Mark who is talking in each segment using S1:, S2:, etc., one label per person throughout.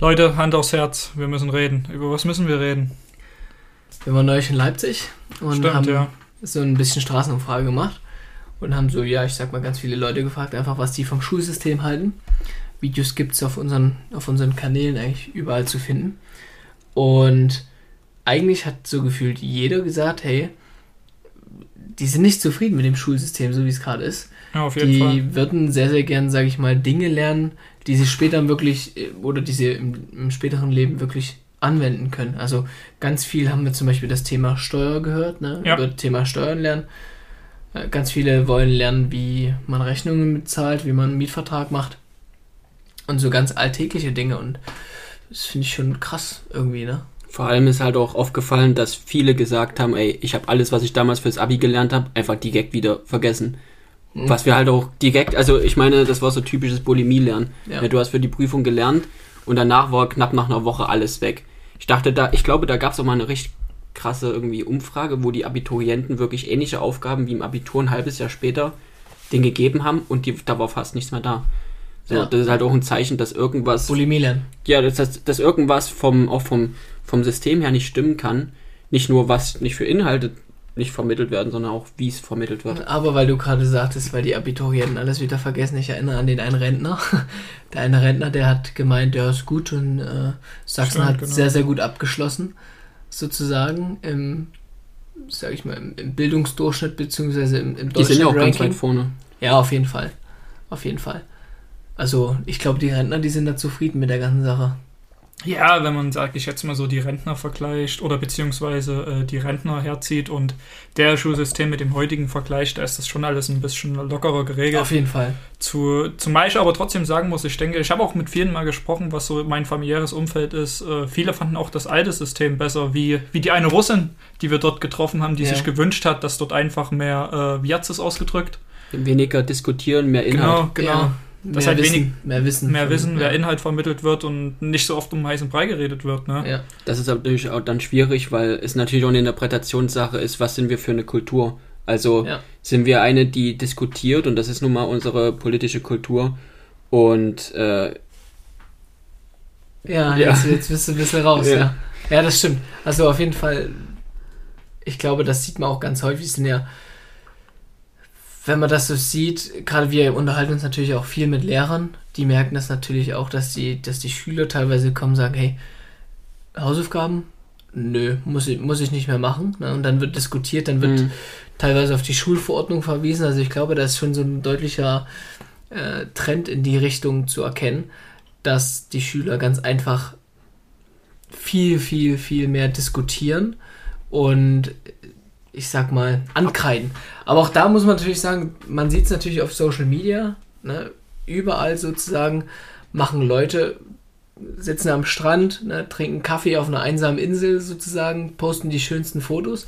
S1: Leute, Hand aufs Herz, wir müssen reden. Über was müssen wir reden?
S2: Wir waren neulich in Leipzig und
S1: Stimmt,
S2: haben
S1: ja.
S2: so ein bisschen Straßenumfrage gemacht und haben so, ja, ich sag mal, ganz viele Leute gefragt, einfach was die vom Schulsystem halten. Videos gibt es auf unseren, auf unseren Kanälen eigentlich überall zu finden. Und eigentlich hat so gefühlt jeder gesagt, hey, die sind nicht zufrieden mit dem Schulsystem, so wie es gerade ist.
S1: Ja, auf jeden
S2: die
S1: Fall.
S2: würden sehr, sehr gern, sage ich mal, Dinge lernen, die sie später wirklich äh, oder die sie im, im späteren Leben wirklich anwenden können. Also ganz viel haben wir zum Beispiel das Thema Steuer gehört, ne?
S1: Ja.
S2: Über das Thema Steuern lernen. Äh, Ganz viele wollen lernen, wie man Rechnungen bezahlt, wie man einen Mietvertrag macht. Und so ganz alltägliche Dinge. Und das finde ich schon krass irgendwie, ne?
S3: Vor allem ist halt auch aufgefallen, dass viele gesagt haben, ey, ich habe alles, was ich damals fürs Abi gelernt habe, einfach direkt wieder vergessen.
S2: Mhm.
S3: Was wir halt auch direkt, also ich meine, das war so typisches Bulimie-Lernen.
S2: Ja.
S3: Ja, du hast für die Prüfung gelernt und danach war knapp nach einer Woche alles weg. Ich dachte da, ich glaube, da gab es auch mal eine richtig krasse irgendwie Umfrage, wo die Abiturienten wirklich ähnliche Aufgaben wie im Abitur ein halbes Jahr später den gegeben haben und die, da war fast nichts mehr da. So,
S2: Ja.
S3: das ist halt auch ein Zeichen, dass irgendwas
S2: Bulimie lernen.
S3: ja, dass, dass, dass irgendwas vom, auch vom, vom System her nicht stimmen kann. Nicht nur, was nicht für Inhalte nicht vermittelt werden, sondern auch, wie es vermittelt wird.
S2: Aber weil du gerade sagtest, weil die Abiturienten alles wieder vergessen, ich erinnere an den einen Rentner. Der eine Rentner, der hat gemeint, der ist gut und äh, Sachsen
S1: Stimmt,
S2: hat
S1: genau.
S2: sehr, sehr gut abgeschlossen, sozusagen, im, sag ich mal, im, im Bildungsdurchschnitt, beziehungsweise im, im
S3: Die sind ja auch ganz
S2: Deutschland-Ranking.
S3: weit vorne.
S2: Ja, auf jeden Fall. Auf jeden Fall. Also, ich glaube, die Rentner, die sind da zufrieden mit der ganzen Sache.
S1: Ja, wenn man, sag ich jetzt mal so, die Rentner vergleicht oder beziehungsweise äh, die Rentner herzieht und der Schulsystem mit dem heutigen vergleicht, da ist das schon alles ein bisschen lockerer geregelt.
S2: Auf jeden Fall.
S1: Zu, zumal ich aber trotzdem sagen muss, ich denke, ich habe auch mit vielen mal gesprochen, was so mein familiäres Umfeld ist. Äh, viele fanden auch das alte System besser, wie, wie die eine Russin, die wir dort getroffen haben, die
S2: Ja.
S1: sich gewünscht hat, dass dort einfach mehr, äh, wie hat sie es ausgedrückt?
S3: Weniger diskutieren, mehr Inhalt.
S1: genau.
S2: Ja,
S1: Das
S2: mehr,
S1: halt
S2: Wissen,
S1: wenig-
S2: mehr Wissen.
S1: Mehr Wissen,
S2: ja.
S1: mehr Inhalt vermittelt wird und nicht so oft um heißen Brei geredet wird. Ne?
S2: Ja.
S3: Das ist natürlich auch dann schwierig, weil es natürlich auch eine Interpretationssache ist, was sind wir für eine Kultur. Also
S2: Ja.
S3: sind wir eine, die diskutiert und das ist nun mal unsere politische Kultur. Und äh,
S2: Ja,
S3: Ja.
S2: Jetzt, jetzt bist du ein bisschen raus, ja.
S3: Ja.
S2: ja. das stimmt. Also auf jeden Fall, ich glaube, das sieht man auch ganz häufig, sind ja, wenn man das so sieht, gerade wir unterhalten uns natürlich auch viel mit Lehrern, die merken das natürlich auch, dass die, dass die Schüler teilweise kommen und sagen, hey, Hausaufgaben? Nö, muss ich, muss ich nicht mehr machen. Ne? Und dann wird diskutiert, dann wird
S3: Mhm.
S2: teilweise auf die Schulverordnung verwiesen. Also ich glaube, da ist schon so ein deutlicher äh, Trend in die Richtung zu erkennen, dass die Schüler ganz einfach viel, viel, viel mehr diskutieren und ich sag mal ankreiden. Aber auch da muss man natürlich sagen, man sieht es natürlich auf Social Media, ne? überall sozusagen machen Leute, sitzen am Strand, ne? trinken Kaffee auf einer einsamen Insel sozusagen, posten die schönsten Fotos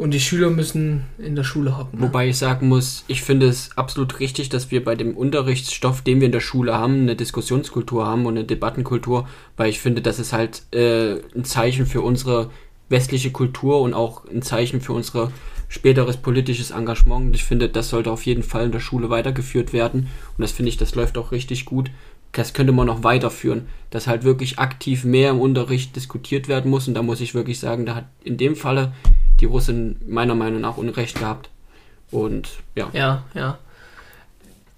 S2: und die Schüler müssen in der Schule hocken. Ne?
S3: Wobei ich sagen muss, ich finde es absolut richtig, dass wir bei dem Unterrichtsstoff, den wir in der Schule haben, eine Diskussionskultur haben und eine Debattenkultur, weil ich finde, das ist halt äh, ein Zeichen für unsere westliche Kultur und auch ein Zeichen für unser späteres politisches Engagement. Ich finde, das sollte auf jeden Fall in der Schule weitergeführt werden. Und das finde ich, das läuft auch richtig gut. Das könnte man noch weiterführen, dass halt wirklich aktiv mehr im Unterricht diskutiert werden muss. Und da muss ich wirklich sagen, da hat in dem Falle die Russin meiner Meinung nach Unrecht gehabt. Und ja.
S2: Ja, ja.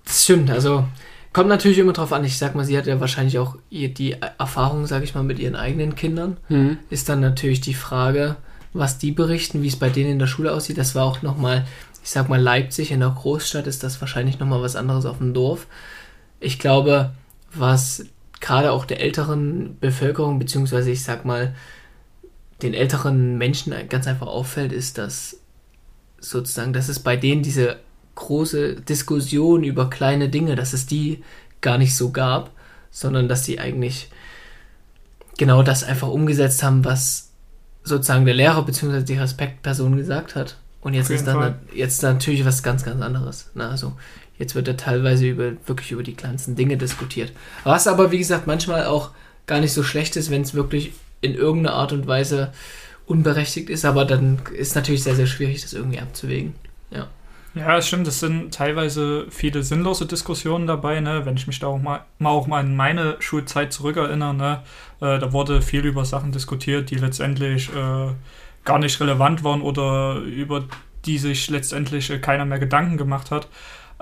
S2: Das stimmt, also kommt natürlich immer drauf an. Ich sag mal, sie hat ja wahrscheinlich auch ihr, die Erfahrung, sag ich mal, mit ihren eigenen Kindern.
S3: Mhm.
S2: Ist dann natürlich die Frage, was die berichten, wie es bei denen in der Schule aussieht. Das war auch nochmal, ich sag mal, Leipzig in der Großstadt ist das wahrscheinlich nochmal was anderes auf dem Dorf. Ich glaube, was gerade auch der älteren Bevölkerung, beziehungsweise ich sag mal, den älteren Menschen ganz einfach auffällt, ist, dass sozusagen, dass es bei denen diese große Diskussion über kleine Dinge, dass es die gar nicht so gab, sondern dass sie eigentlich genau das einfach umgesetzt haben, was sozusagen der Lehrer bzw. die Respektperson gesagt hat. Und jetzt ist dann
S1: Fall.
S2: jetzt natürlich was ganz, ganz anderes. Ne? Also jetzt wird da teilweise über wirklich über die kleinsten Dinge diskutiert. Was aber, wie gesagt, manchmal auch gar nicht so schlecht ist, wenn es wirklich in irgendeiner Art und Weise unberechtigt ist, aber dann ist natürlich sehr, sehr schwierig, das irgendwie abzuwägen. Ja.
S1: Stimmt, es sind teilweise viele sinnlose Diskussionen dabei, ne? wenn ich mich da auch mal, mal auch mal an meine Schulzeit zurückerinnere, ne? Äh, da wurde viel über Sachen diskutiert, die letztendlich äh, gar nicht relevant waren oder über die sich letztendlich äh, keiner mehr Gedanken gemacht hat.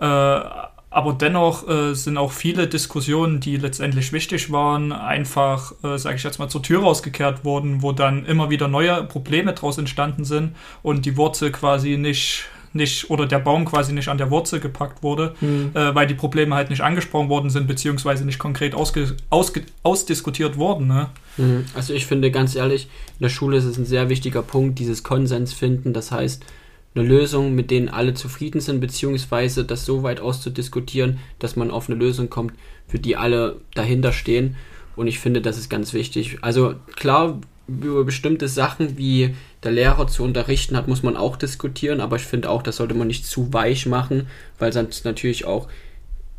S1: Äh, aber dennoch äh, sind auch viele Diskussionen, die letztendlich wichtig waren, einfach, äh, sage ich jetzt mal, zur Tür rausgekehrt worden, wo dann immer wieder neue Probleme daraus entstanden sind und die Wurzel quasi nicht nicht oder der Baum quasi nicht an der Wurzel gepackt wurde, mhm. äh, weil die Probleme halt nicht angesprochen worden sind, beziehungsweise nicht konkret ausge, ausge, ausdiskutiert wurden. Ne?
S3: Mhm. Also ich finde ganz ehrlich, in der Schule ist es ein sehr wichtiger Punkt, dieses Konsens finden. Das heißt, eine Lösung, mit denen alle zufrieden sind, beziehungsweise das so weit auszudiskutieren, dass man auf eine Lösung kommt, für die alle dahinter stehen. Und ich finde, das ist ganz wichtig. Also klar, über bestimmte Sachen wie der Lehrer zu unterrichten hat, muss man auch diskutieren, aber ich finde auch, das sollte man nicht zu weich machen, weil sonst natürlich auch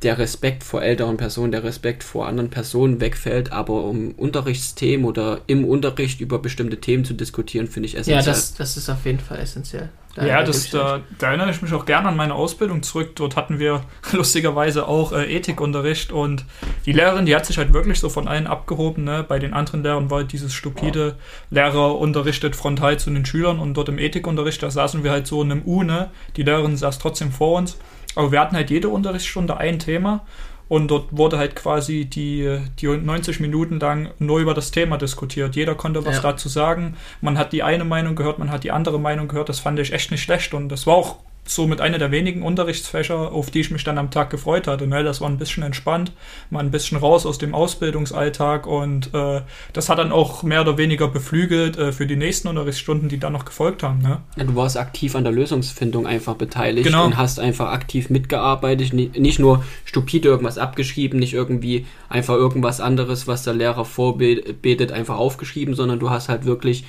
S3: der Respekt vor älteren Personen, der Respekt vor anderen Personen wegfällt, aber um Unterrichtsthemen oder im Unterricht über bestimmte Themen zu diskutieren, finde ich
S2: essentiell. Ja, das, das ist auf jeden Fall essentiell.
S1: Da ja, das, da, da, erinnere ich mich auch gerne an meine Ausbildung zurück. Dort hatten wir lustigerweise auch äh, Ethikunterricht und die Lehrerin, die hat sich halt wirklich so von allen abgehoben. Ne? Bei den anderen Lehrern war halt dieses stupide, Lehrer unterrichtet frontal zu den Schülern und dort im Ethikunterricht, da saßen wir halt so in einem U, ne? Die Lehrerin saß trotzdem vor uns aber wir hatten halt jede Unterrichtsstunde ein Thema und dort wurde halt quasi die, die 90 Minuten lang nur über das Thema diskutiert. Jeder konnte was ja. dazu sagen. Man hat die eine Meinung gehört, man hat die andere Meinung gehört. Das fand ich echt nicht schlecht und das war auch somit eine der wenigen Unterrichtsfächer, auf die ich mich dann am Tag gefreut hatte. Ne? Das war ein bisschen entspannt, mal ein bisschen raus aus dem Ausbildungsalltag und äh, das hat dann auch mehr oder weniger beflügelt äh, für die nächsten Unterrichtsstunden, die dann noch gefolgt haben. Ne?
S3: Ja, du warst aktiv an der Lösungsfindung einfach beteiligt genau. und hast einfach aktiv mitgearbeitet, nicht nur stupide irgendwas abgeschrieben, nicht irgendwie einfach irgendwas anderes, was der Lehrer vorbetet, einfach aufgeschrieben, sondern du hast halt wirklich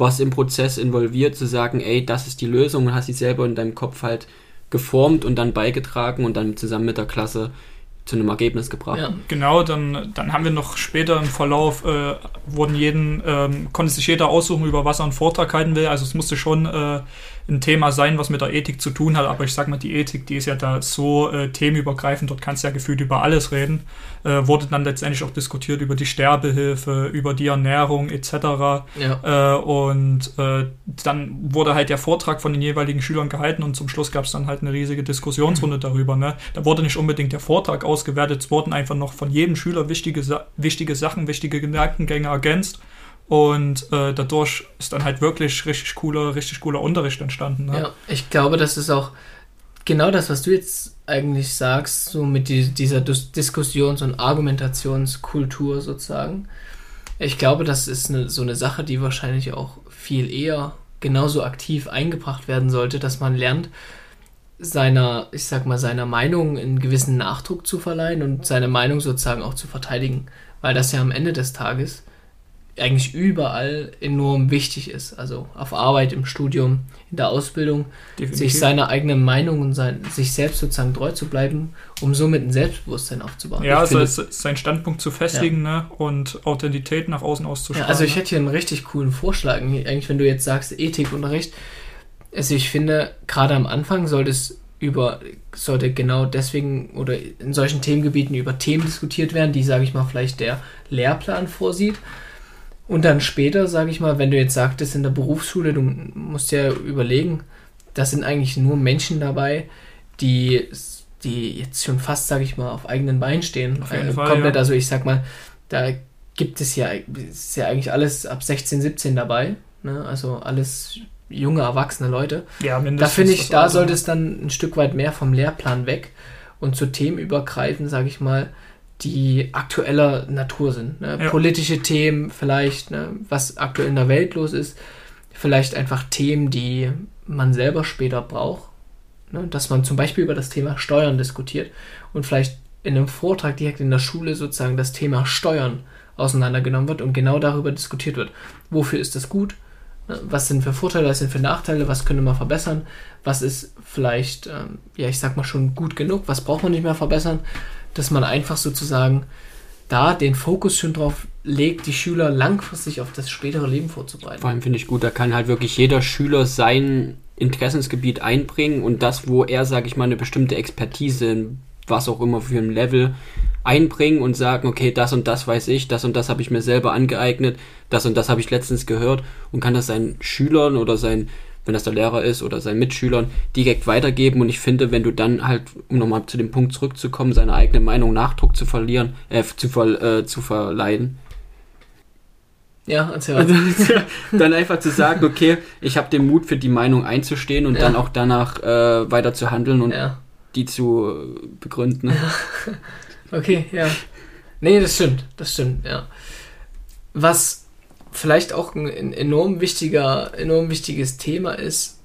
S3: warst im Prozess involviert, zu sagen, ey, das ist die Lösung und hast sie selber in deinem Kopf halt geformt und dann beigetragen und dann zusammen mit der Klasse zu einem Ergebnis gebracht. Ja.
S1: Genau, dann, dann haben wir noch später im Verlauf, äh, wurden jeden, ähm, konnte sich jeder aussuchen, über was er einen Vortrag halten will. Also es musste schon äh, ein Thema sein, was mit der Ethik zu tun hat. Aber ich sag mal, die Ethik, die ist ja da so äh, themenübergreifend, dort kannst du ja gefühlt über alles reden. Äh, wurde dann letztendlich auch diskutiert über die Sterbehilfe, über die Ernährung etc. Ja. Äh, und äh, dann wurde halt der Vortrag von den jeweiligen Schülern gehalten und zum Schluss gab es dann halt eine riesige Diskussionsrunde mhm. darüber. Ne? Da wurde nicht unbedingt der Vortrag ausgewertet, es wurden einfach noch von jedem Schüler wichtige, wichtige Sachen, wichtige Gedankengänge ergänzt. Und äh, dadurch ist dann halt wirklich richtig cooler, richtig cooler Unterricht entstanden. Ne?
S2: Ja, ich glaube, das ist auch genau das, was du jetzt eigentlich sagst, so mit die, dieser Dis Diskussions- und Argumentationskultur sozusagen. Ich glaube, das ist eine, so eine Sache, die wahrscheinlich auch viel eher genauso aktiv eingebracht werden sollte, dass man lernt, seiner, ich sag mal, seiner Meinung einen gewissen Nachdruck zu verleihen und seine Meinung sozusagen auch zu verteidigen. Weil das ja am Ende des Tages eigentlich überall enorm wichtig ist. Also auf Arbeit, im Studium, in der Ausbildung, Definitiv. sich seiner eigenen Meinung und sein, sich selbst sozusagen treu zu bleiben, um somit ein Selbstbewusstsein aufzubauen.
S1: Ja, also seinen Standpunkt zu festigen ja. ne? und Authentität nach außen auszustrahlen.
S2: Ja, also ich hätte hier einen richtig coolen Vorschlag. Eigentlich, wenn du jetzt sagst, Ethikunterricht, also ich finde, gerade am Anfang sollte es über, sollte genau deswegen oder in solchen Themengebieten über Themen diskutiert werden, die, sage ich mal, vielleicht der Lehrplan vorsieht und dann später, sage ich mal, wenn du jetzt sagtest in der Berufsschule, du musst ja überlegen, da sind eigentlich nur Menschen dabei, die, die jetzt schon fast, sage ich mal, auf eigenen Beinen stehen. Auf jeden äh, Fall, komplett, ja. also ich sag mal, da gibt es ja, ist ja eigentlich alles ab 16, 17 dabei. Ne? Also alles junge, erwachsene Leute. Ja, Da finde ich, da sollte es dann ein Stück weit mehr vom Lehrplan weg und zu Themen übergreifen, sage ich mal, die aktueller Natur sind. Ne? Ja. Politische Themen vielleicht, ne? was aktuell in der Welt los ist. Vielleicht einfach Themen, die man selber später braucht. Ne? Dass man zum Beispiel über das Thema Steuern diskutiert und vielleicht in einem Vortrag direkt in der Schule sozusagen das Thema Steuern auseinandergenommen wird und genau darüber diskutiert wird. Wofür ist das gut? Ne? Was sind für Vorteile, was sind für Nachteile, was könnte man verbessern? Was ist vielleicht, ähm, ja, ich sag mal schon gut genug, was braucht man nicht mehr verbessern? Dass man einfach sozusagen da den Fokus schon drauf legt, die Schüler langfristig auf das spätere Leben vorzubereiten.
S3: Vor allem finde ich gut, da kann halt wirklich jeder Schüler sein, Interessensgebiet einbringen und das, wo er, sage ich mal, eine bestimmte Expertise, was auch immer für ein Level, einbringen und sagen, okay, das und das weiß ich, das und das habe ich mir selber angeeignet, das und das habe ich letztens gehört und kann das seinen Schülern oder seinen, wenn das der Lehrer ist oder seinen Mitschülern direkt weitergeben. Und ich finde, wenn du dann halt, um nochmal zu dem Punkt zurückzukommen, seine eigene Meinung Nachdruck zu verlieren, äh, zu, ver, äh, zu verleihen,
S2: Ja, erzähl
S3: also, dann einfach zu sagen, okay, ich habe den Mut für die Meinung einzustehen und
S2: Ja.
S3: dann auch danach äh, weiter zu handeln und
S2: Ja.
S3: die zu äh, begründen.
S2: Okay, ja. Nee, das stimmt, das stimmt, ja. Was vielleicht auch ein ein enorm wichtiger, enorm wichtiges Thema ist,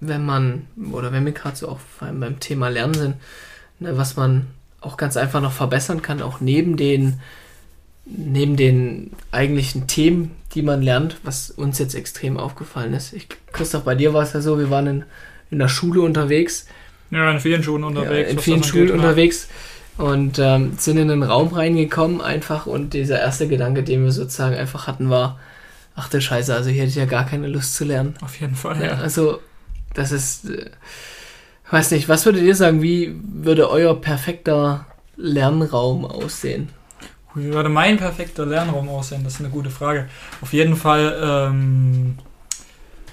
S2: wenn man, oder wenn wir gerade so auch vor allem beim Thema Lernen sind, ne, was man auch ganz einfach noch verbessern kann, auch neben den, neben den eigentlichen Themen, die man lernt, was uns jetzt extrem aufgefallen ist. Ich, Christoph, bei dir war es ja so, wir waren in, in der Schule unterwegs,
S1: Ja, in vielen Schulen
S2: ja,
S1: unterwegs.
S2: in
S1: was
S2: vielen Schulen
S1: angeht, ne?
S2: Und ähm, sind in einen Raum reingekommen einfach und dieser erste Gedanke, den wir sozusagen einfach hatten, war, ach du Scheiße, also hier hätte ich ja gar keine Lust zu lernen.
S1: Auf jeden Fall,
S2: Ja,
S1: ja.
S2: also das ist, äh, weiß nicht, was würdet ihr sagen, wie würde euer perfekter Lernraum aussehen?
S1: Wie würde mein perfekter Lernraum aussehen? Das ist eine gute Frage. Auf jeden Fall, ähm,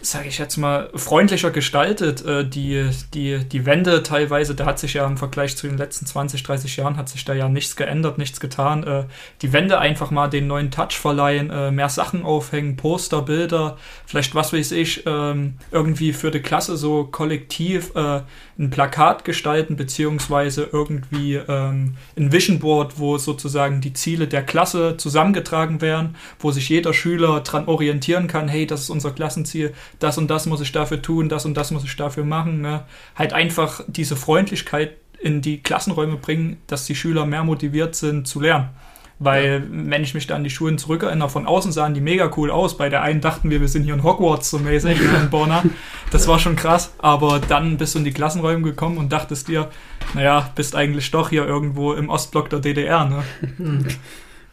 S1: sage ich jetzt mal, freundlicher gestaltet. Äh, die, die, die Wände teilweise, da hat sich ja im Vergleich zu den letzten 20, 30 Jahren, hat sich da ja nichts geändert, nichts getan. Äh, die Wände einfach mal den neuen Touch verleihen, äh, mehr Sachen aufhängen, Poster, Bilder, vielleicht was weiß ich, ähm, irgendwie für die Klasse so kollektiv äh, ein Plakat gestalten, beziehungsweise irgendwie ähm, ein Vision Board, wo sozusagen die Ziele der Klasse zusammengetragen werden, wo sich jeder Schüler dran orientieren kann, hey, das ist unser Klassenziel, das und das muss ich dafür tun, das und das muss ich dafür machen. Ne? Halt einfach diese Freundlichkeit in die Klassenräume bringen, dass die Schüler mehr motiviert sind zu lernen. Weil, wenn ich mich da an die Schulen zurückerinnere, von außen sahen die mega cool aus. Bei der einen dachten wir, wir sind hier in Hogwarts so mäßig in Bonner. Das war schon krass. Aber dann bist du in die Klassenräume gekommen und dachtest dir, naja, bist eigentlich doch hier irgendwo im Ostblock der DDR. Ne?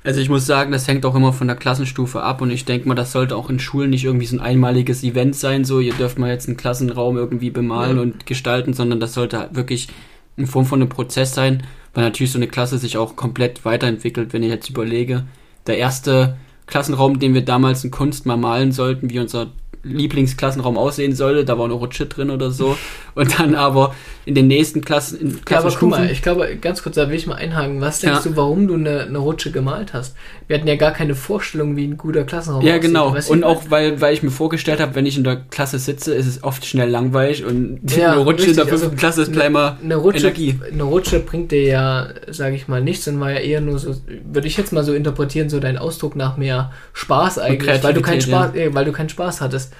S3: Also ich muss sagen, das hängt auch immer von der Klassenstufe ab und ich denke mal, das sollte auch in Schulen nicht irgendwie so ein einmaliges Event sein, so ihr dürft mal jetzt einen Klassenraum irgendwie bemalen
S2: Ja.
S3: und gestalten, sondern das sollte halt wirklich in Form von einem Prozess sein, weil natürlich so eine Klasse sich auch komplett weiterentwickelt, wenn ich jetzt überlege. Der erste Klassenraum, den wir damals in Kunst mal malen sollten, wie unser Lieblingsklassenraum aussehen sollte, da war eine Rutsche drin oder so. Und dann aber in den nächsten Klassen, in
S2: Ja, aber guck mal,
S3: Klassenstufen
S2: ich glaube, ganz kurz, da will ich mal einhaken. Was denkst
S3: Ja.
S2: du, warum du eine, eine Rutsche gemalt hast? Wir hatten ja gar keine Vorstellung, wie ein guter Klassenraum
S3: Ja,
S2: aussieht.
S3: genau.
S2: Weißt du,
S3: Und auch, weil, weil ich mir vorgestellt habe, wenn ich in der Klasse sitze, ist es oft schnell langweilig und
S2: Ja,
S3: eine Rutsche in der
S2: richtig,
S3: fünften
S2: also
S3: Klasse ist gleich mal
S2: eine Rutsche,
S3: Energie.
S2: eine Rutsche bringt dir ja, sage ich mal, nichts und war ja eher nur so, würde ich jetzt mal so interpretieren, so dein Ausdruck nach mehr Spaß eigentlich, weil du keinen Spaß, äh, weil du keinen Spaß hattest.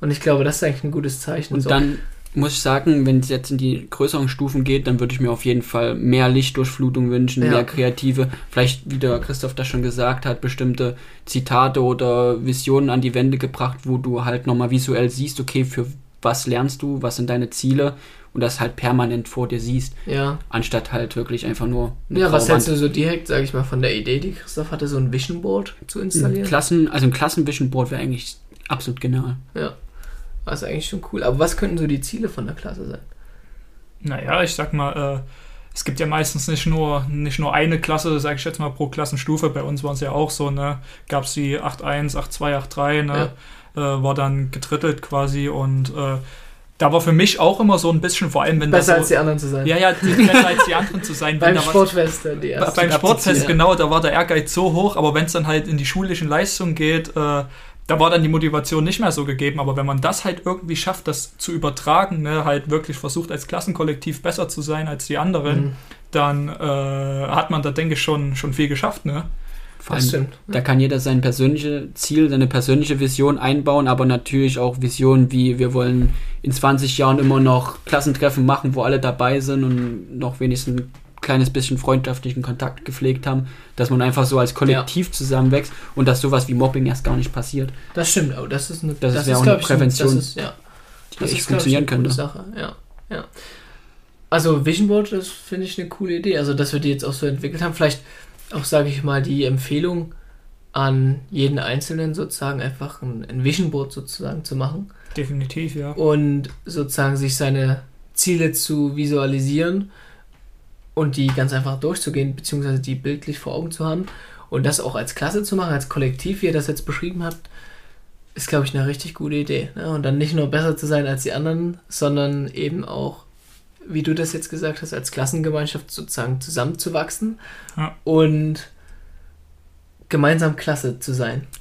S2: Und ich glaube, das ist eigentlich ein gutes Zeichen.
S3: Und
S2: so.
S3: dann muss ich sagen, wenn es jetzt in die größeren Stufen geht, dann würde ich mir auf jeden Fall mehr Lichtdurchflutung wünschen,
S2: Ja.
S3: mehr kreative, vielleicht, wie der Christoph das schon gesagt hat, bestimmte Zitate oder Visionen an die Wände gebracht, wo du halt nochmal visuell siehst, okay, für was lernst du, was sind deine Ziele und das halt permanent vor dir siehst,
S2: ja.
S3: anstatt halt wirklich einfach nur eine
S2: Ja, was hältst du so direkt, sage ich mal, von der Idee, die Christoph hatte, so ein Vision Board zu installieren?
S3: Klassen, also ein Klassenvision Board wäre eigentlich absolut genial.
S2: Ja. Das ist eigentlich schon cool. Aber was könnten so die Ziele von der Klasse sein?
S1: Naja, ich sag mal, äh, es gibt ja meistens nicht nur, nicht nur eine Klasse, sag ich jetzt mal, pro Klassenstufe. Bei uns war es ja auch so, ne? Gab es die 8.1, 8.2, 8.3, ne? Äh, war dann getrittelt quasi und äh, da war für mich auch immer so ein bisschen, vor allem wenn
S2: Besser
S1: das
S2: als
S1: so,
S2: die anderen zu sein.
S1: ja, ja, besser als die anderen zu sein.
S2: Beim
S1: was-
S2: Sportfest äh, die ersten
S1: beim Sportfest, genau, da war der Ehrgeiz so hoch, aber wenn es dann halt in die schulischen Leistungen geht, äh, da war dann die Motivation nicht mehr so gegeben. Aber wenn man das halt irgendwie schafft, das zu übertragen, ne, halt wirklich versucht, als Klassenkollektiv besser zu sein als die anderen,
S2: Mhm.
S1: dann äh, hat man da, denke ich, schon, schon viel geschafft. Ne?
S3: Vor
S2: Das
S3: allem,
S2: stimmt.
S3: Da kann jeder sein persönliches Ziel, seine persönliche Vision einbauen, aber natürlich auch Visionen wie wir wollen in 20 Jahren immer noch Klassentreffen machen, wo alle dabei sind und noch wenigstens kleines bisschen freundschaftlichen Kontakt gepflegt haben, dass man einfach so als Kollektiv zusammenwächst und dass sowas wie Mobbing erst gar nicht passiert.
S2: Das stimmt, aber das ist eine,
S3: Das ist ja auch eine
S2: ich,
S3: Prävention,
S2: Das ist, ja,
S3: Die
S2: das
S3: echt
S2: ist, glaub ich,
S3: funktionieren
S2: eine
S3: könnte.
S2: Sache. Ja, ja. Also Vision Board, das finde ich eine coole Idee. Also, dass wir die jetzt auch so entwickelt haben. Vielleicht auch, sage ich mal, die Empfehlung an jeden Einzelnen sozusagen einfach ein, ein Vision Board sozusagen zu machen.
S1: Definitiv, ja.
S2: und sozusagen sich seine Ziele zu visualisieren und die ganz einfach durchzugehen, beziehungsweise die bildlich vor Augen zu haben und das auch als Klasse zu machen, als Kollektiv, wie ihr das jetzt beschrieben habt, ist, glaube ich, eine richtig gute Idee. Ne? Und dann nicht nur besser zu sein als die anderen, sondern eben auch, wie du das jetzt gesagt hast, als Klassengemeinschaft sozusagen zusammenzuwachsen
S1: Ja.
S2: und gemeinsam klasse zu sein.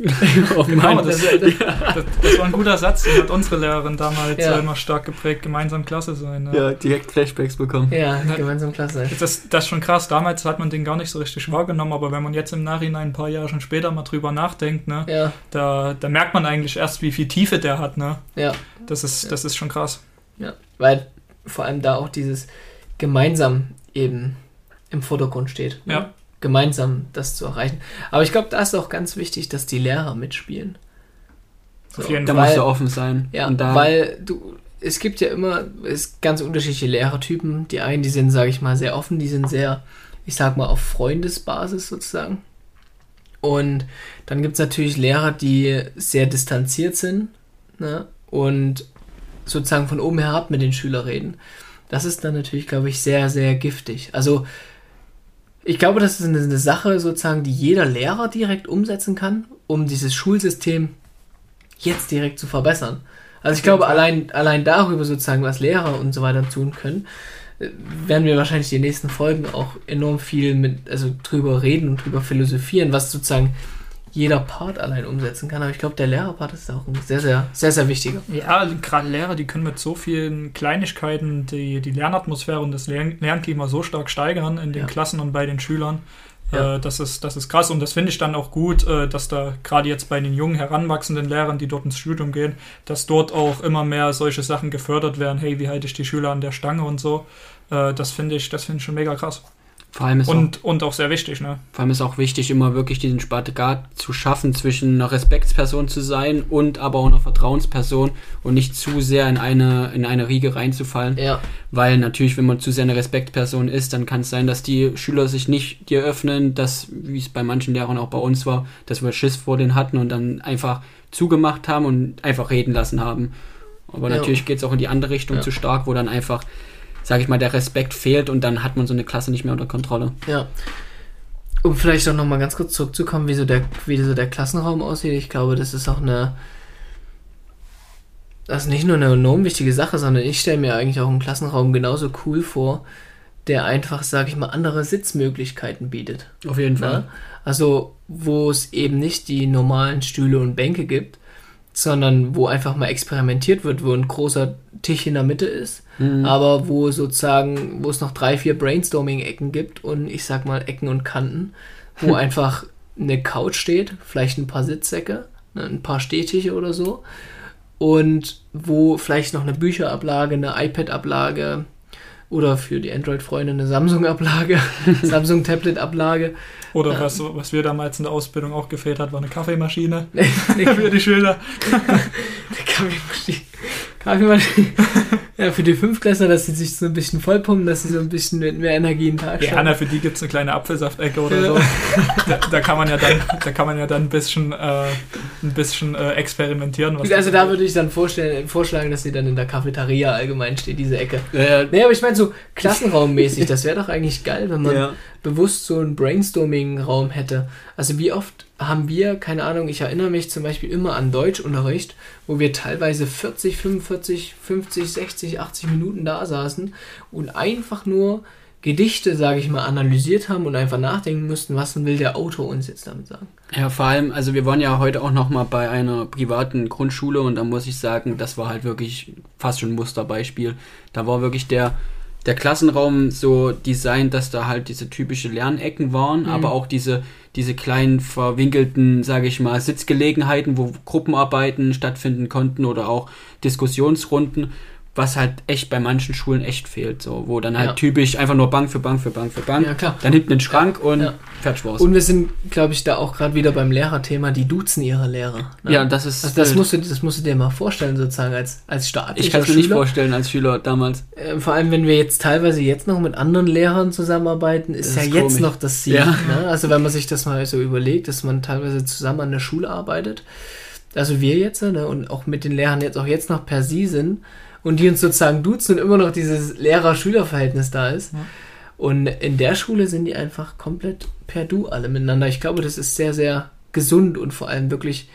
S1: Genau,
S2: das,
S1: das, das, das war ein guter Satz, den hat unsere Lehrerin damals
S2: Ja.
S1: äh, immer stark geprägt, gemeinsam klasse sein. ne?
S3: Ja, direkt Flashbacks bekommen.
S2: ja,
S1: Ja.
S2: gemeinsam klasse sein.
S1: Das, das ist schon krass. Damals hat man den gar nicht so richtig wahrgenommen, aber wenn man jetzt im Nachhinein ein paar Jahre schon später mal drüber nachdenkt, ne,
S2: Ja,
S1: da, da merkt man eigentlich erst, wie viel Tiefe der hat. Ne?
S2: ja.
S1: Das, ist, das ist schon krass.
S2: Ja, weil vor allem da auch dieses gemeinsam eben im Vordergrund steht. ne?
S1: Ja.
S2: Gemeinsam das zu erreichen. Aber ich glaube, da ist auch ganz wichtig, dass die Lehrer mitspielen.
S1: Auf jeden
S3: Da
S1: Fall.
S3: musst du offen sein.
S2: Ja,
S3: Und da,
S2: weil du, es gibt ja immer, es ganz unterschiedliche Lehrertypen. Die einen, die sind, sage ich mal, sehr offen, die sind sehr, ich sag mal, auf Freundesbasis sozusagen. Und dann gibt es natürlich Lehrer, die sehr distanziert sind ne? und sozusagen von oben herab mit den Schülern reden. Das ist dann natürlich, glaube ich, sehr, sehr giftig. Also ich glaube, das ist eine, eine Sache sozusagen, die jeder Lehrer direkt umsetzen kann, um dieses Schulsystem jetzt direkt zu verbessern. Also ich glaube,
S1: Fall.
S2: allein, allein darüber sozusagen, was Lehrer und so weiter tun können, äh, werden wir wahrscheinlich die nächsten Folgen auch enorm viel mit, also drüber reden und drüber philosophieren, was sozusagen jeder Part allein umsetzen kann. Aber ich glaube, der Lehrerpart ist auch ein sehr, sehr, sehr, sehr wichtiger.
S1: Ja, gerade Lehrer, die können mit so vielen Kleinigkeiten die, die Lernatmosphäre und das Lern Lernklima so stark steigern in den
S2: Ja.
S1: Klassen und bei den Schülern.
S2: Ja.
S1: Äh, das, ist, das ist krass und das finde ich dann auch gut, äh, dass da gerade jetzt bei den jungen, heranwachsenden Lehrern, die dort ins Studium gehen, dass dort auch immer mehr solche Sachen gefördert werden. Hey, wie halte ich die Schüler an der Stange und so. Äh, das finde ich, das finde ich schon mega krass.
S3: Vor, allem ist auch,
S1: Und, und auch sehr wichtig, ne?
S3: vor allem ist auch wichtig, immer wirklich diesen Spagat zu schaffen, zwischen einer Respektsperson zu sein und aber auch einer Vertrauensperson und nicht zu sehr in eine, in eine Riege reinzufallen.
S2: Ja,
S3: Weil natürlich, wenn man zu sehr eine Respektperson ist, dann kann es sein, dass die Schüler sich nicht dir öffnen, dass, wie es bei manchen Lehrern auch bei uns war, dass wir Schiss vor denen hatten und dann einfach zugemacht haben und einfach reden lassen haben. Aber
S2: Ja.
S3: natürlich geht es auch in die andere Richtung
S2: Ja.
S3: zu stark, wo dann einfach, sage ich mal, der Respekt fehlt und dann hat man so eine Klasse nicht mehr unter Kontrolle.
S2: ja. Um vielleicht auch nochmal ganz kurz zurückzukommen, wie so, der, wie so der Klassenraum aussieht. Ich glaube, das ist auch eine, das ist nicht nur eine enorm wichtige Sache, sondern ich stelle mir eigentlich auch einen Klassenraum genauso cool vor, der einfach, sage ich mal, andere Sitzmöglichkeiten bietet.
S3: Auf jeden
S2: Ne? Also, wo es eben nicht die normalen Stühle und Bänke gibt, sondern wo einfach mal experimentiert wird, wo ein großer Tisch in der Mitte ist,
S3: Mhm.
S2: aber wo sozusagen, wo es noch drei, vier Brainstorming-Ecken gibt und ich sag mal Ecken und Kanten, wo einfach eine Couch steht, vielleicht ein paar Sitzsäcke, ne, ein paar Stehtische oder so und wo vielleicht noch eine Bücherablage, eine iPad-Ablage oder für die Android-Freunde eine Samsung-Ablage, Samsung-Tablet-Ablage.
S1: Oder
S2: Ja.
S1: was, was wir damals in der Ausbildung auch gefehlt hat, war eine Kaffeemaschine für die Schüler.
S2: Kaffeemaschine. Kaffeemaschine. Ja, für die Fünftklässler, dass sie sich so ein bisschen vollpumpen, dass sie so ein bisschen mit mehr Energie in den Tag
S1: Ja, für die gibt es eine kleine Apfelsaftecke oder
S2: Ja.
S1: so. Da, da kann man ja dann, da kann man ja dann ein bisschen, äh, ein bisschen äh, experimentieren. was
S2: Also da würde ich dann vorstellen, vorschlagen, dass sie dann in der Cafeteria allgemein steht, diese Ecke.
S3: Ja,
S2: Nee, aber ich meine so klassenraummäßig, das wäre doch eigentlich geil, wenn man
S3: ja.
S2: Bewusst so einen Brainstorming-Raum hätte. Also wie oft haben wir, keine Ahnung, ich erinnere mich zum Beispiel immer an Deutschunterricht, wo wir teilweise 40, 45, 50, 60, 80 Minuten da saßen und einfach nur Gedichte, sage ich mal, analysiert haben und einfach nachdenken mussten, was will der Autor uns jetzt damit sagen.
S3: Ja, vor allem, also wir waren ja heute auch noch mal bei einer privaten Grundschule und da muss ich sagen, das war halt wirklich fast schon ein Musterbeispiel. Da war wirklich der, der Klassenraum so designt, dass da halt diese typische Lernecken waren,
S2: Mhm.
S3: aber auch diese, diese kleinen verwinkelten, sage ich mal, Sitzgelegenheiten, wo Gruppenarbeiten stattfinden konnten oder auch Diskussionsrunden, was halt echt bei manchen Schulen echt fehlt, so, wo dann halt
S2: Ja.
S3: typisch einfach nur Bank für Bank für Bank für Bank,
S2: Ja, klar.
S3: dann hinten ein Schrank und
S2: Ja.
S3: fertig war's.
S2: Und wir sind, glaube ich, da auch gerade wieder beim Lehrerthema, die duzen ihre Lehrer. ne?
S3: ja, das ist
S2: Also das musst, du, das musst du dir mal vorstellen, sozusagen als, als staatlicher
S3: Ich kann es mir nicht vorstellen als Schüler damals.
S2: Äh, vor allem, wenn wir jetzt teilweise jetzt noch mit anderen Lehrern zusammenarbeiten, ist
S3: Das
S2: ja
S3: ist
S2: jetzt
S3: komisch.
S2: noch das Ziel.
S3: Ja.
S2: Ne? Also wenn man sich das mal so überlegt, dass man teilweise zusammen an der Schule arbeitet, also wir jetzt ne, und auch mit den Lehrern jetzt auch jetzt noch per Sie sind und die uns sozusagen duzen und immer noch dieses Lehrer-Schüler-Verhältnis da ist.
S1: Ja.
S2: Und in der Schule sind die einfach komplett per Du alle miteinander. Ich glaube, das ist sehr, sehr gesund und vor allem wirklich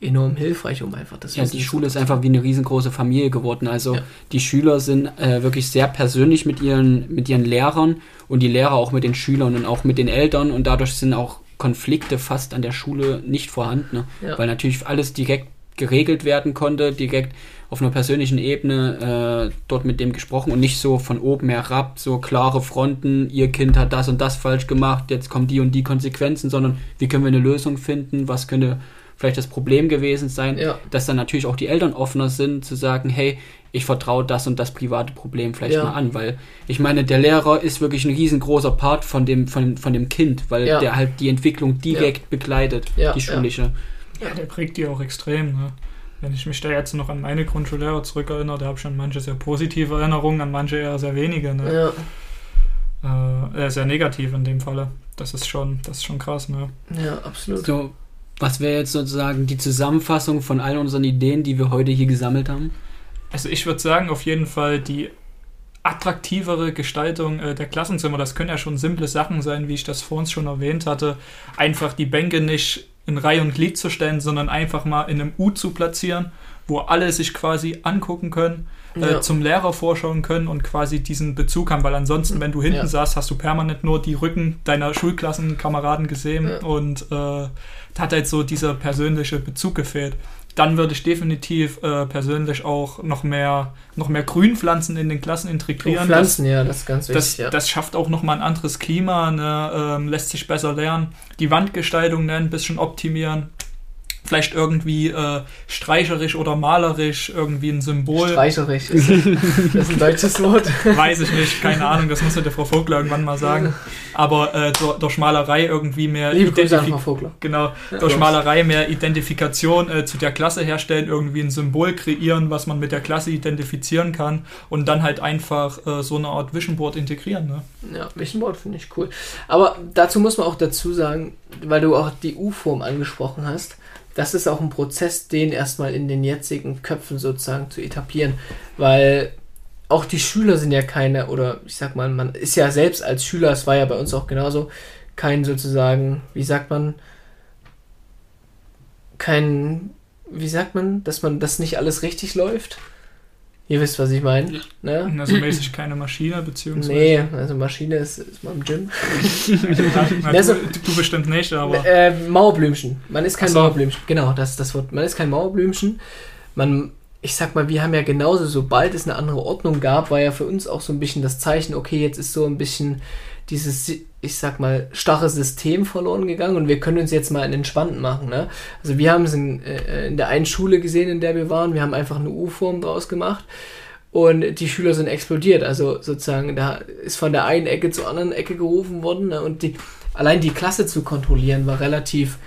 S2: enorm hilfreich, um einfach das
S3: Ja, die Schule ist einfach wie eine riesengroße Familie geworden. Also
S2: Ja.
S3: die Schüler sind äh, wirklich sehr persönlich mit ihren, mit ihren Lehrern und die Lehrer auch mit den Schülern und auch mit den Eltern und dadurch sind auch Konflikte fast an der Schule nicht vorhanden, ne?
S2: Ja.
S3: weil natürlich alles direkt geregelt werden konnte, direkt auf einer persönlichen Ebene äh, dort mit dem gesprochen und nicht so von oben herab, so klare Fronten, ihr Kind hat das und das falsch gemacht, jetzt kommen die und die Konsequenzen, sondern wie können wir eine Lösung finden, was könnte vielleicht das Problem gewesen sein,
S2: Ja.
S3: dass dann natürlich auch die Eltern offener sind, zu sagen, hey, ich vertraue das und das private Problem vielleicht
S2: Ja.
S3: mal an, weil ich meine, der Lehrer ist wirklich ein riesengroßer Part von dem, von, von dem Kind, weil
S2: Ja.
S3: der halt die Entwicklung direkt begleitet, die schulische.
S1: Ja, der prägt die auch extrem. Ne? Wenn ich mich da jetzt noch an meine Grundschullehrer zurückerinnere, da habe ich schon manche sehr positive Erinnerungen, an manche eher sehr wenige. Ne?
S2: Ja,
S1: Äh, äh, sehr negativ in dem Falle. Das ist schon, das ist schon krass. Ne?
S2: ja, absolut.
S3: So, was wäre jetzt sozusagen die Zusammenfassung von all unseren Ideen, die wir heute hier gesammelt haben?
S1: Also ich würde sagen, auf jeden Fall die attraktivere Gestaltung äh, der Klassenzimmer. Das können ja schon simple Sachen sein, wie ich das vor uns schon erwähnt hatte. Einfach die Bänke nicht in Reihe und Glied zu stellen, sondern einfach mal in einem U zu platzieren, wo alle sich quasi angucken können, äh,
S2: Ja.
S1: zum Lehrer vorschauen können und quasi diesen Bezug haben, weil ansonsten, wenn du hinten
S2: Ja.
S1: saßt, hast du permanent nur die Rücken deiner Schulklassenkameraden gesehen
S2: Ja.
S1: und äh, da hat halt so dieser persönliche Bezug gefehlt. Dann würde ich definitiv äh, persönlich auch noch mehr, noch mehr Grünpflanzen in den Klassen
S2: Oh,
S1: integrieren.
S2: Pflanzen, ja, das ist ganz
S1: Das,
S2: wichtig.
S1: das,
S2: ja.
S1: das schafft auch nochmal ein anderes Klima, ne, ähm, lässt sich besser lernen. Die Wandgestaltung ne, ein bisschen optimieren. Vielleicht irgendwie äh, streicherisch oder malerisch irgendwie ein Symbol.
S2: Streicherisch. Ist, ist ein deutsches Wort.
S1: Weiß ich nicht, keine Ahnung, das muss der Frau Vogler irgendwann mal sagen. Aber äh, durch, Malerei irgendwie mehr
S2: Liebe Grüße an
S1: Identifi-
S2: Frau Vogler.
S1: Genau,
S2: Ja.
S1: durch Malerei mehr Identifikation äh, zu der Klasse herstellen, irgendwie ein Symbol kreieren, was man mit der Klasse identifizieren kann und dann halt einfach äh, so eine Art Vision Board integrieren. Ne?
S2: Ja, Vision Board finde ich cool. Aber dazu muss man auch dazu sagen, weil du auch die U-Form angesprochen hast, das ist auch ein Prozess, den erstmal in den jetzigen Köpfen sozusagen zu etablieren, weil auch die Schüler sind ja keine, oder ich sag mal, man ist ja selbst als Schüler, es war ja bei uns auch genauso, kein sozusagen, wie sagt man, kein, wie sagt man, dass man, dass nicht alles richtig läuft. Ihr wisst, was ich meine. Ne?
S1: Also mäßig keine Maschine, beziehungsweise.
S2: Nee, also Maschine ist, ist mal im Gym.
S1: Na,
S2: Also-
S1: du, du bestimmt nicht, aber.
S2: Äh, Mauerblümchen. Man ist kein
S1: so.
S2: Mauerblümchen. Genau, das ist das Wort. Man ist kein Mauerblümchen. Man, ich sag mal, wir haben ja genauso, sobald es eine andere Ordnung gab, war ja für uns auch so ein bisschen das Zeichen, okay, jetzt ist so ein bisschen dieses, ich sag mal, starre System verloren gegangen und wir können uns jetzt mal einen entspannten machen. Ne? Also wir haben es in, äh, in der einen Schule gesehen, in der wir waren. Wir haben einfach eine U-Form draus gemacht. Und die Schüler sind explodiert. Also sozusagen, da ist von der einen Ecke zur anderen Ecke gerufen worden. Ne? Und die, allein die Klasse zu kontrollieren war relativ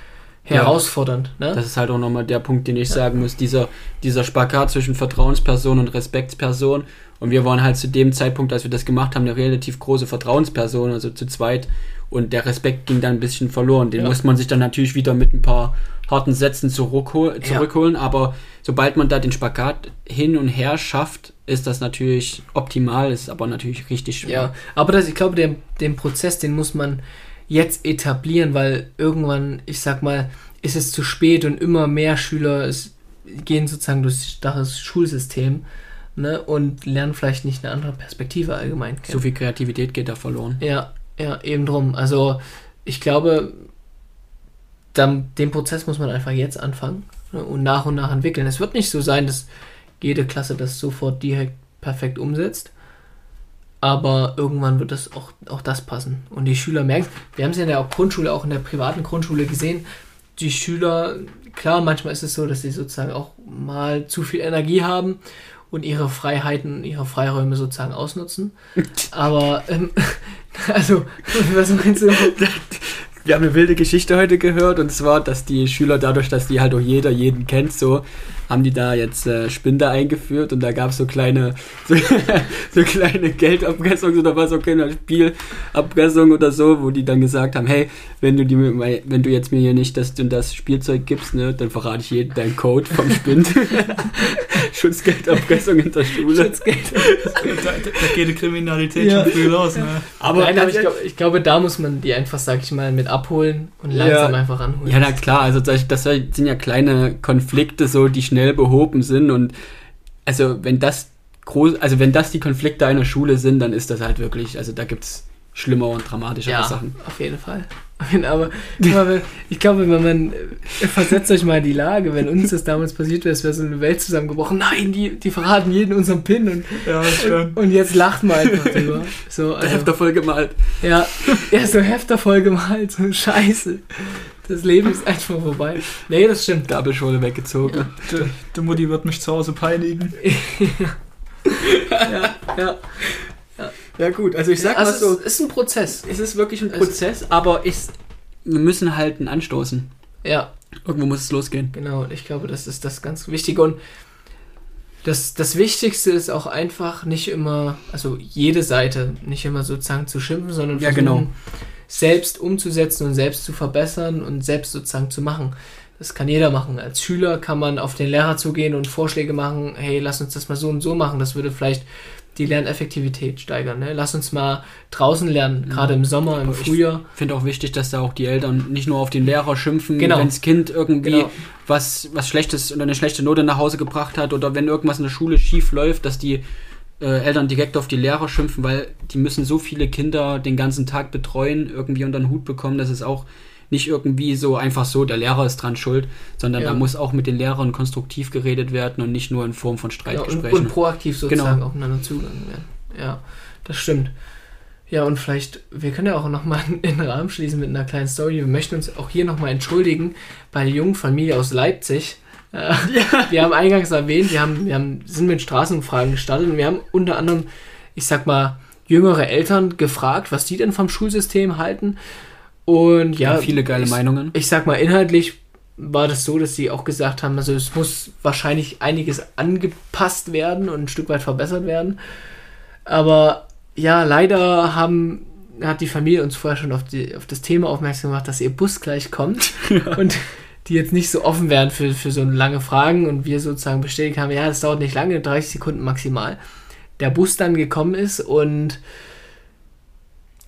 S3: Ja.
S2: herausfordernd. Ne?
S3: Das ist halt auch nochmal der Punkt, den ich sagen muss, dieser, dieser Spagat zwischen Vertrauensperson und Respektsperson. Und wir waren halt zu dem Zeitpunkt, als wir das gemacht haben, eine relativ große Vertrauensperson, also zu zweit. Und der Respekt ging dann ein bisschen verloren. Den
S2: Ja.
S3: muss man sich dann natürlich wieder mit ein paar harten Sätzen zurückhol zurückholen. Aber sobald man da den Spagat hin und her schafft, ist das natürlich optimal, ist aber natürlich richtig schwer.
S2: Ja, aber das, ich glaube, den, den Prozess, den muss man jetzt etablieren, weil irgendwann, ich sag mal, ist es zu spät und immer mehr Schüler gehen sozusagen durch das Schulsystem ne, und lernen vielleicht nicht eine andere Perspektive allgemein kennen.
S3: So viel Kreativität geht da verloren.
S2: Ja, ja, eben drum. Also ich glaube, dann, den Prozess muss man einfach jetzt anfangen ne, und nach und nach entwickeln. Es wird nicht so sein, dass jede Klasse das sofort direkt perfekt umsetzt. Aber irgendwann wird das auch, auch das passen. Und die Schüler merken, wir haben es ja in der Grundschule, auch in der privaten Grundschule gesehen, die Schüler, klar, manchmal ist es so, dass sie sozusagen auch mal zu viel Energie haben und ihre Freiheiten, ihre Freiräume sozusagen ausnutzen. Aber, ähm, also, was meinst du?
S3: Wir haben eine wilde Geschichte heute gehört und zwar, dass die Schüler dadurch, dass die halt auch jeder jeden kennt, so haben die da jetzt äh, Spinde eingeführt und da gab es so kleine so, so kleine Geldabpressungen oder was auch immer Spielabpressung oder so, wo die dann gesagt haben, hey, wenn du die wenn du jetzt mir hier nicht das das Spielzeug gibst, ne, dann verrate ich jedem deinen Code vom Spind. Schutzgeldabpressung in der Schule. Schutzgeld.
S1: da, da, geht die Kriminalität ja. schon früh los. Ne?
S2: Aber Nein, aber ich, glaub, ich glaube, da muss man die einfach, sag ich mal, mit abholen und langsam ja. einfach anholen.
S3: Ja, na klar, also das, das sind ja kleine Konflikte so, die schnell behoben sind und also wenn das groß, also wenn das die Konflikte einer Schule sind, dann ist das halt wirklich, also da gibt es schlimmer und dramatischere ja, Sachen.
S2: Auf jeden Fall. Aber ich glaube, wenn man äh, versetzt euch mal in die Lage, wenn uns das damals passiert wäre, es wäre so eine Welt zusammengebrochen. Nein, die, die verraten jeden unseren Pin und, ja, und, und, jetzt lacht man einfach drüber. So,
S3: also, Hefter voll gemalt.
S2: Ja, ja, so Hefter voll gemalt, so Scheiße. Das Leben ist einfach vorbei. Nee, das stimmt.
S3: Gabelschule weggezogen.
S1: Ja. Die, die Mutti wird mich zu Hause peinigen.
S2: ja, ja.
S3: Ja, gut, also ich sag also mal so.
S2: Es ist ein Prozess.
S3: Es ist wirklich ein Prozess, aber ich, wir müssen halt einen anstoßen.
S2: Ja.
S3: Irgendwo muss es losgehen.
S2: Genau, und ich glaube, das ist das ganz Wichtige. Und das, das Wichtigste ist auch einfach nicht immer, also jede Seite nicht immer sozusagen zu schimpfen, sondern
S3: ja, genau.
S2: selbst umzusetzen und selbst zu verbessern und selbst sozusagen zu machen. Das kann jeder machen. Als Schüler kann man auf den Lehrer zugehen und Vorschläge machen, hey, lass uns das mal so und so machen. Das würde vielleicht die Lerneffektivität steigern. Ne? Lass uns mal draußen lernen, mhm. gerade im Sommer, im Frühjahr.
S3: Ich finde auch wichtig, dass da auch die Eltern nicht nur auf den Lehrer schimpfen, genau. wenn das Kind irgendwie genau. was, was Schlechtes oder eine schlechte Note nach Hause gebracht hat oder wenn irgendwas in der Schule schief läuft, dass die äh, Eltern direkt auf die Lehrer schimpfen, weil die müssen so viele Kinder den ganzen Tag betreuen, irgendwie unter den Hut bekommen, dass es auch nicht irgendwie so einfach so, der Lehrer ist dran schuld, sondern ja. da muss auch mit den Lehrern konstruktiv geredet werden und nicht nur in Form von Streitgesprächen. Ja,
S2: und, und, proaktiv sozusagen genau. aufeinander zugegangen werden. Ja, das stimmt. Ja, und vielleicht, wir können ja auch nochmal den Rahmen schließen mit einer kleinen Story. Wir möchten uns auch hier nochmal entschuldigen bei der jungen Familie aus Leipzig. Äh, ja. Wir haben eingangs erwähnt, wir, haben, wir haben, sind mit Straßenumfragen gestartet und wir haben unter anderem, ich sag mal, jüngere Eltern gefragt, was die denn vom Schulsystem halten. Und ja, ja
S3: viele geile
S2: ich,
S3: Meinungen.
S2: Ich sag mal, inhaltlich war das so, dass sie auch gesagt haben, also es muss wahrscheinlich einiges angepasst werden und ein Stück weit verbessert werden. Aber ja, leider haben, hat die Familie uns vorher schon auf, die, auf das Thema aufmerksam gemacht, dass ihr Bus gleich kommt ja. und die jetzt nicht so offen wären für, für so lange Fragen und wir sozusagen bestätigt haben, ja, das dauert nicht lange, 30 Sekunden maximal. Der Bus dann gekommen ist und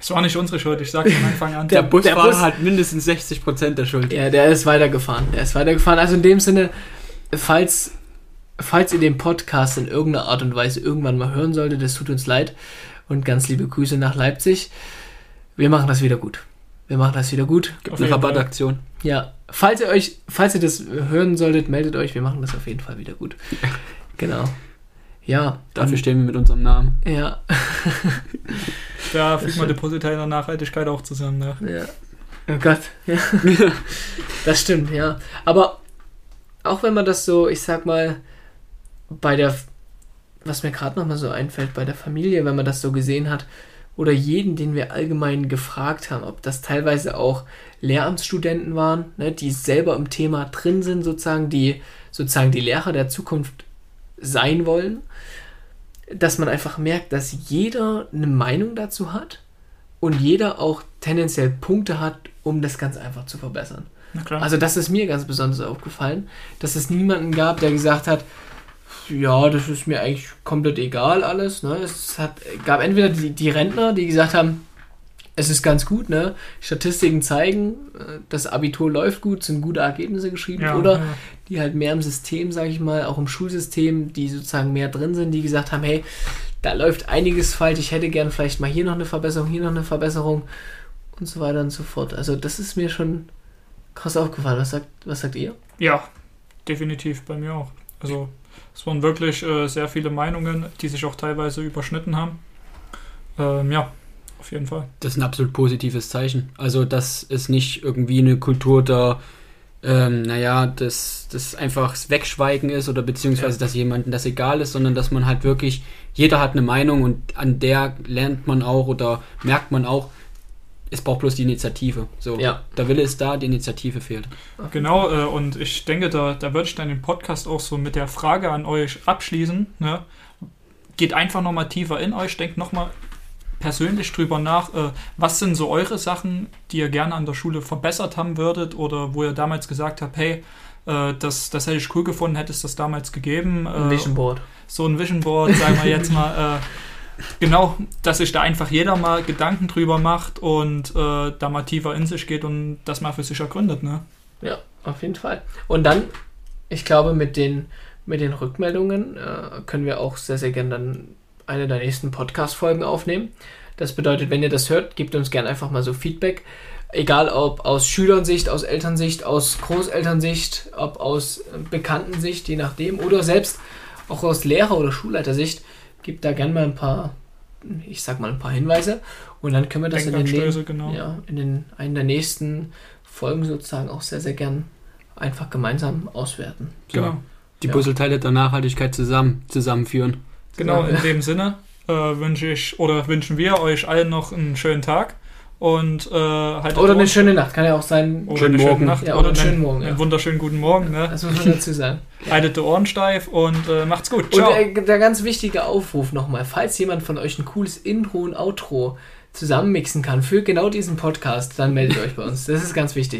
S1: es war nicht unsere Schuld, ich sag's von Anfang an.
S3: Der, Busfahrer der Bus hat mindestens 60% der Schuld.
S2: Ja, der ist weitergefahren. Der ist weitergefahren. Also in dem Sinne, falls, falls ihr den Podcast in irgendeiner Art und Weise irgendwann mal hören solltet, das tut uns leid. Und ganz liebe Grüße nach Leipzig. Wir machen das wieder gut. Wir machen das wieder gut.
S3: Gibt eine Rabattaktion.
S2: Ja. Falls ihr euch, falls ihr das hören solltet, meldet euch. Wir machen das auf jeden Fall wieder gut. Genau. Ja.
S3: Dafür stehen wir mit unserem Namen.
S2: Ja.
S1: Da fügt man Deposita in der Nachhaltigkeit auch zusammen. Ne?
S2: Ja. Oh Gott, ja. das stimmt, ja. Aber auch wenn man das so, ich sag mal, bei der, was mir gerade nochmal so einfällt, bei der Familie, wenn man das so gesehen hat, oder jeden, den wir allgemein gefragt haben, ob das teilweise auch Lehramtsstudenten waren, ne, die selber im Thema drin sind, sozusagen, die sozusagen die Lehrer der Zukunft sein wollen dass man einfach merkt, dass jeder eine Meinung dazu hat und jeder auch tendenziell Punkte hat, um das ganz einfach zu verbessern. Also das ist mir ganz besonders aufgefallen, dass es niemanden gab, der gesagt hat, ja, das ist mir eigentlich komplett egal alles. Ne? Es hat, gab entweder die, die Rentner, die gesagt haben, es ist ganz gut, ne? Statistiken zeigen, äh, das Abitur läuft gut, sind gute Ergebnisse geschrieben. Ja, oder ja. die halt mehr im System, sage ich mal, auch im Schulsystem, die sozusagen mehr drin sind, die gesagt haben, hey, da läuft einiges falsch, ich hätte gern vielleicht mal hier noch eine Verbesserung, hier noch eine Verbesserung und so weiter und so fort. Also das ist mir schon krass aufgefallen. Was sagt, was sagt ihr?
S1: Ja, definitiv bei mir auch. Also es waren wirklich äh, sehr viele Meinungen, die sich auch teilweise überschnitten haben. Ähm, ja, auf jeden Fall.
S3: Das ist ein absolut positives Zeichen. Also, dass es nicht irgendwie eine Kultur der, ähm, naja, das, das einfach Wegschweigen ist oder beziehungsweise, ja. dass jemandem das egal ist, sondern dass man halt wirklich, jeder hat eine Meinung und an der lernt man auch oder merkt man auch, es braucht bloß die Initiative. So,
S2: Ja.
S3: der Wille ist da, die Initiative fehlt.
S1: Genau, äh, und ich denke, da, da würde ich dann den Podcast auch so mit der Frage an euch abschließen. Ne? Geht einfach nochmal tiefer in euch, denkt nochmal persönlich drüber nach, äh, was sind so eure Sachen, die ihr gerne an der Schule verbessert haben würdet oder wo ihr damals gesagt habt, hey, äh, das, das hätte ich cool gefunden, hätte es das damals gegeben.
S2: Ein
S1: Äh,
S2: Vision Board.
S1: so ein Vision Board, sagen wir jetzt mal, äh, genau, dass sich da einfach jeder mal Gedanken drüber macht und äh, da mal tiefer in sich geht und das mal für sich ergründet, ne?
S2: Ja, auf jeden Fall. Und dann, ich glaube, mit den, mit den Rückmeldungen äh, können wir auch sehr, sehr gerne dann eine der nächsten Podcast-Folgen aufnehmen. Das bedeutet, wenn ihr das hört, gebt uns gerne einfach mal so Feedback. Egal ob aus Schülernsicht, aus Elternsicht, aus Großelternsicht, ob aus äh, Bekanntensicht, je nachdem, oder selbst auch aus Lehrer- oder Schulleitersicht, gebt da gerne mal ein paar, ich sag mal ein paar Hinweise und dann können wir das in den,
S1: genau.
S2: ja, in den einen der nächsten Folgen sozusagen auch sehr, sehr gern einfach gemeinsam auswerten.
S3: So,
S1: Genau.
S3: Die
S2: Ja.
S3: Puzzleteile der Nachhaltigkeit zusammen, zusammenführen.
S1: Genau, in dem Sinne äh, wünsche ich oder wünschen wir euch allen noch einen schönen Tag und äh, haltet
S2: Oder eine schöne Nacht, kann ja auch sein.
S1: oder
S3: schönen
S1: eine schöne
S3: Morgen.
S1: Nacht
S2: Ja,
S1: oder
S2: oder einen schönen
S1: einen,
S2: Morgen,
S1: einen
S2: ja.
S1: wunderschönen guten Morgen. Ne?
S2: Das muss man dazu sagen.
S1: Haltet die Ohren steif und äh, macht's gut.
S2: Und
S1: Ciao.
S2: äh, der ganz wichtige Aufruf nochmal, falls jemand von euch ein cooles Intro und Outro zusammenmixen kann für genau diesen Podcast, dann meldet euch bei uns. Das ist ganz wichtig.